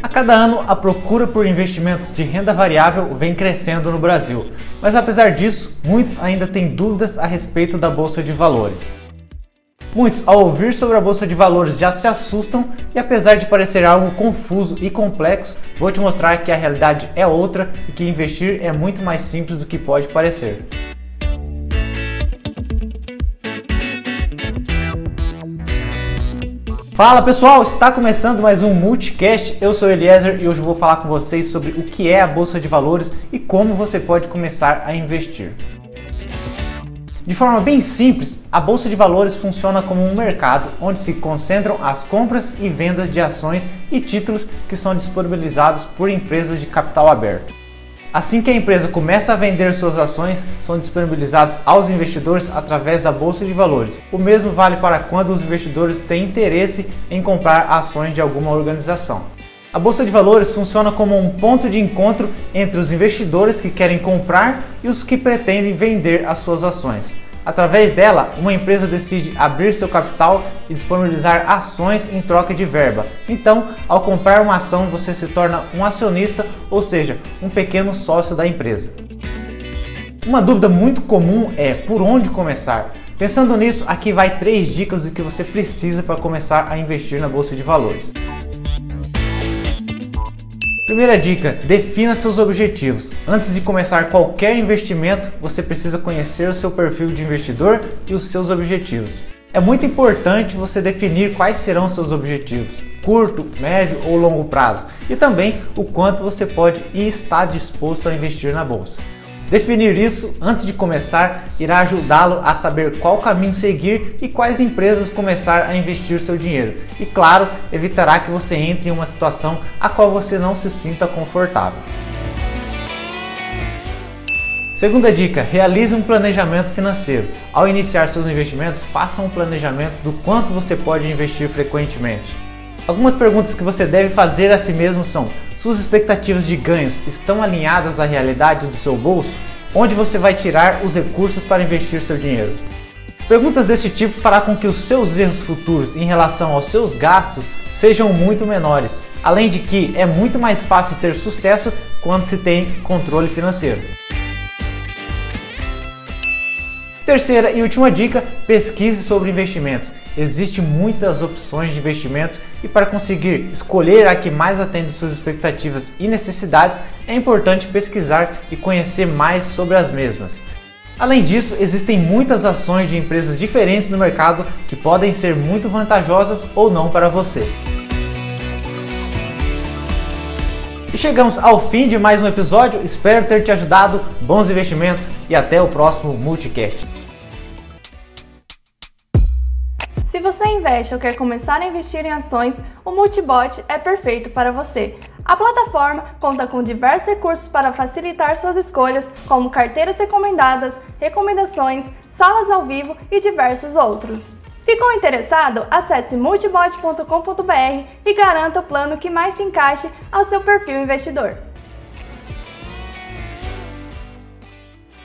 A cada ano, a procura por investimentos de renda variável vem crescendo no Brasil, mas apesar disso, muitos ainda têm dúvidas a respeito da bolsa de valores. Muitos, ao ouvir sobre a bolsa de valores, já se assustam e, apesar de parecer algo confuso e complexo, vou te mostrar que a realidade é outra e que investir é muito mais simples do que pode parecer. Fala pessoal, está começando mais um Multicast. Eu sou Eliezer e hoje vou falar com vocês sobre o que é a bolsa de valores e como você pode começar a investir. De forma bem simples, a bolsa de valores funciona como um mercado onde se concentram as compras e vendas de ações e títulos que são disponibilizados por empresas de capital aberto. Assim que a empresa começa a vender suas ações, são disponibilizados aos investidores através da bolsa de valores. O mesmo vale para quando os investidores têm interesse em comprar ações de alguma organização. A bolsa de valores funciona como um ponto de encontro entre os investidores que querem comprar e os que pretendem vender as suas ações. Através dela, uma empresa decide abrir seu capital e disponibilizar ações em troca de verba. Então, ao comprar uma ação, você se torna um acionista, ou seja, um pequeno sócio da empresa. Uma dúvida muito comum é por onde começar. Pensando nisso, aqui vai três dicas do que você precisa para começar a investir na bolsa de valores. Primeira dica: defina seus objetivos. Antes de começar qualquer investimento, você precisa conhecer o seu perfil de investidor e os seus objetivos. É muito importante você definir quais serão seus objetivos, curto, médio ou longo prazo, e também o quanto você pode e está disposto a investir na bolsa. Definir isso antes de começar irá ajudá-lo a saber qual caminho seguir e quais empresas começar a investir seu dinheiro. E claro, evitará que você entre em uma situação a qual você não se sinta confortável. Segunda dica: realize um planejamento financeiro. Ao iniciar seus investimentos, faça um planejamento do quanto você pode investir frequentemente. Algumas perguntas que você deve fazer a si mesmo são: suas expectativas de ganhos estão alinhadas à realidade do seu bolso? Onde você vai tirar os recursos para investir seu dinheiro? Perguntas desse tipo fará com que os seus erros futuros em relação aos seus gastos sejam muito menores. Além de que é muito mais fácil ter sucesso quando se tem controle financeiro. Terceira e última dica: pesquise sobre investimentos. Existem muitas opções de investimentos e para conseguir escolher a que mais atende suas expectativas e necessidades, é importante pesquisar e conhecer mais sobre as mesmas. Além disso, existem muitas ações de empresas diferentes no mercado que podem ser muito vantajosas ou não para você. E chegamos ao fim de mais um episódio. Espero ter te ajudado. Bons investimentos e até o próximo Multicast. Se você investe ou quer começar a investir em ações, o Multibot é perfeito para você. A plataforma conta com diversos recursos para facilitar suas escolhas, como carteiras recomendadas, recomendações, salas ao vivo e diversos outros. Ficou interessado? Acesse multibot.com.br e garanta o plano que mais se encaixe ao seu perfil investidor.